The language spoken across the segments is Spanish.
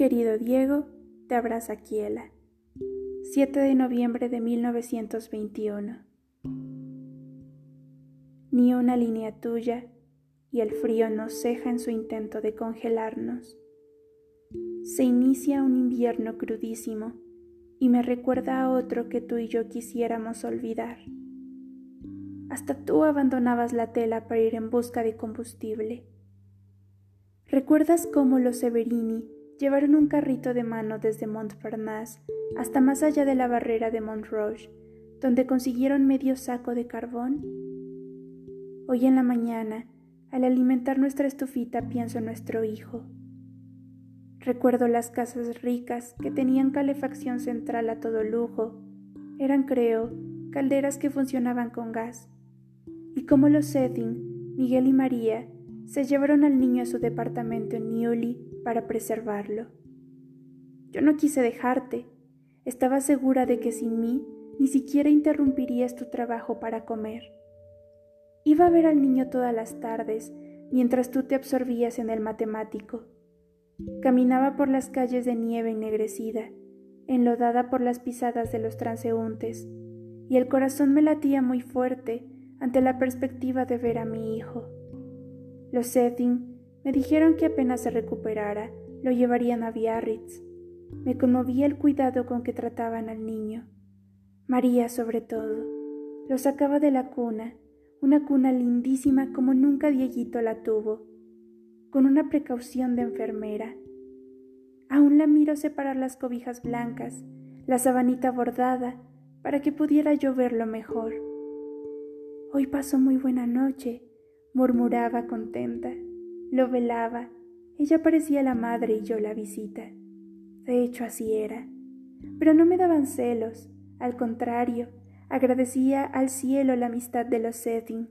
querido Diego, te abraza Kiela. 7 de noviembre de 1921. Ni una línea tuya y el frío nos ceja en su intento de congelarnos. Se inicia un invierno crudísimo y me recuerda a otro que tú y yo quisiéramos olvidar. Hasta tú abandonabas la tela para ir en busca de combustible. ¿Recuerdas cómo los Severini llevaron un carrito de mano desde Montparnasse hasta más allá de la barrera de Montroche, donde consiguieron medio saco de carbón? Hoy en la mañana, al alimentar nuestra estufita, pienso en nuestro hijo. Recuerdo las casas ricas que tenían calefacción central a todo lujo. Eran, creo, calderas que funcionaban con gas y como los Setting, Miguel y María se llevaron al niño a su departamento en Newly para preservarlo. Yo no quise dejarte. Estaba segura de que sin mí ni siquiera interrumpirías tu trabajo para comer. Iba a ver al niño todas las tardes mientras tú te absorbías en el matemático. Caminaba por las calles de nieve ennegrecida, enlodada por las pisadas de los transeúntes, y el corazón me latía muy fuerte ante la perspectiva de ver a mi hijo. Los me dijeron que apenas se recuperara, lo llevarían a Biarritz. Me conmovía el cuidado con que trataban al niño. María, sobre todo, lo sacaba de la cuna, una cuna lindísima como nunca Dieguito la tuvo, con una precaución de enfermera. Aún la miro separar las cobijas blancas, la sabanita bordada, para que pudiera yo verlo mejor. Hoy pasó muy buena noche, murmuraba contenta. Lo velaba. Ella parecía la madre y yo la visita. De hecho, así era. Pero no me daban celos. Al contrario, agradecía al cielo la amistad de los Setting,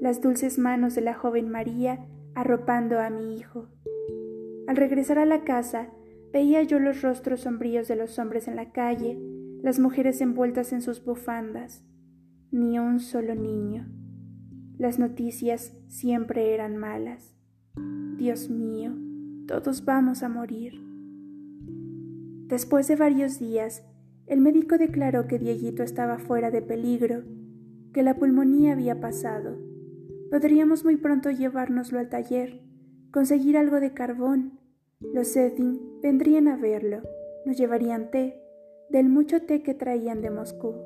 las dulces manos de la joven María arropando a mi hijo. Al regresar a la casa, veía yo los rostros sombríos de los hombres en la calle, las mujeres envueltas en sus bufandas ni un solo niño. Las noticias siempre eran malas. Dios mío, todos vamos a morir. Después de varios días, el médico declaró que Dieguito estaba fuera de peligro, que la pulmonía había pasado. Podríamos muy pronto llevárnoslo al taller, conseguir algo de carbón. Los Setting vendrían a verlo, nos llevarían té, del mucho té que traían de Moscú.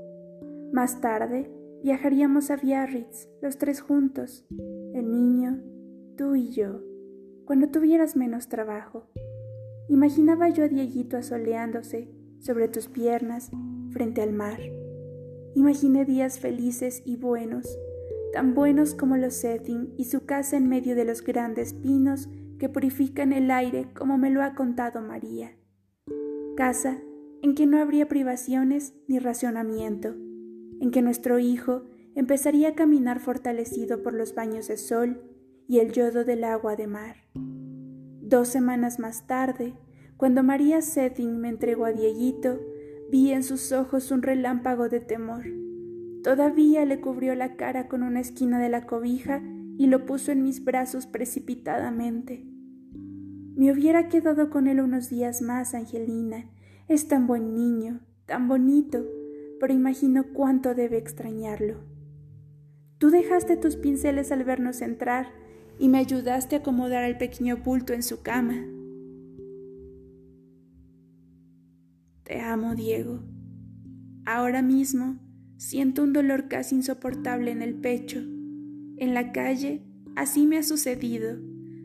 Más tarde viajaríamos a Biarritz, los tres juntos, el niño, tú y yo, cuando tuvieras menos trabajo. Imaginaba yo a Dieguito asoleándose sobre tus piernas frente al mar. Imaginé días felices y buenos, tan buenos como los Setting y su casa en medio de los grandes pinos que purifican el aire como me lo ha contado María. Casa en que no habría privaciones ni racionamiento en que nuestro hijo empezaría a caminar fortalecido por los baños de sol y el yodo del agua de mar. Dos semanas más tarde, cuando María Setting me entregó a Dieguito, vi en sus ojos un relámpago de temor. Todavía le cubrió la cara con una esquina de la cobija y lo puso en mis brazos precipitadamente. Me hubiera quedado con él unos días más, Angelina. Es tan buen niño, tan bonito, pero imagino cuánto debe extrañarlo. Tú dejaste tus pinceles al vernos entrar y me ayudaste a acomodar el pequeño bulto en su cama. Te amo, Diego. Ahora mismo siento un dolor casi insoportable en el pecho. En la calle así me ha sucedido.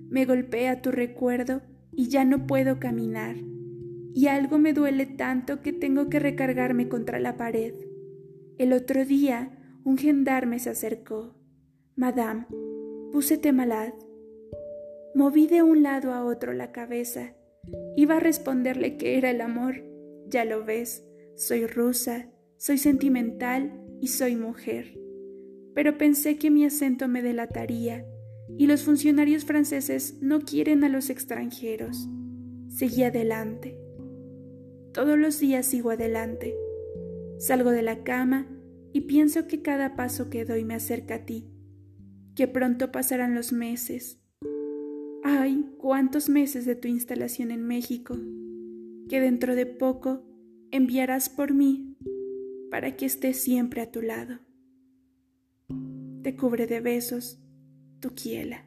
Me golpea tu recuerdo y ya no puedo caminar y algo me duele tanto que tengo que recargarme contra la pared. El otro día un gendarme se acercó. Madame, púsete malad. Moví de un lado a otro la cabeza. Iba a responderle que era el amor. Ya lo ves, soy rusa, soy sentimental y soy mujer. Pero pensé que mi acento me delataría, y los funcionarios franceses no quieren a los extranjeros. Seguí adelante. Todos los días sigo adelante. Salgo de la cama y pienso que cada paso que doy me acerca a ti, que pronto pasarán los meses. Ay, cuántos meses de tu instalación en México. que dentro de poco enviarás por mí para que esté siempre a tu lado. Te cubre de besos tu quiela.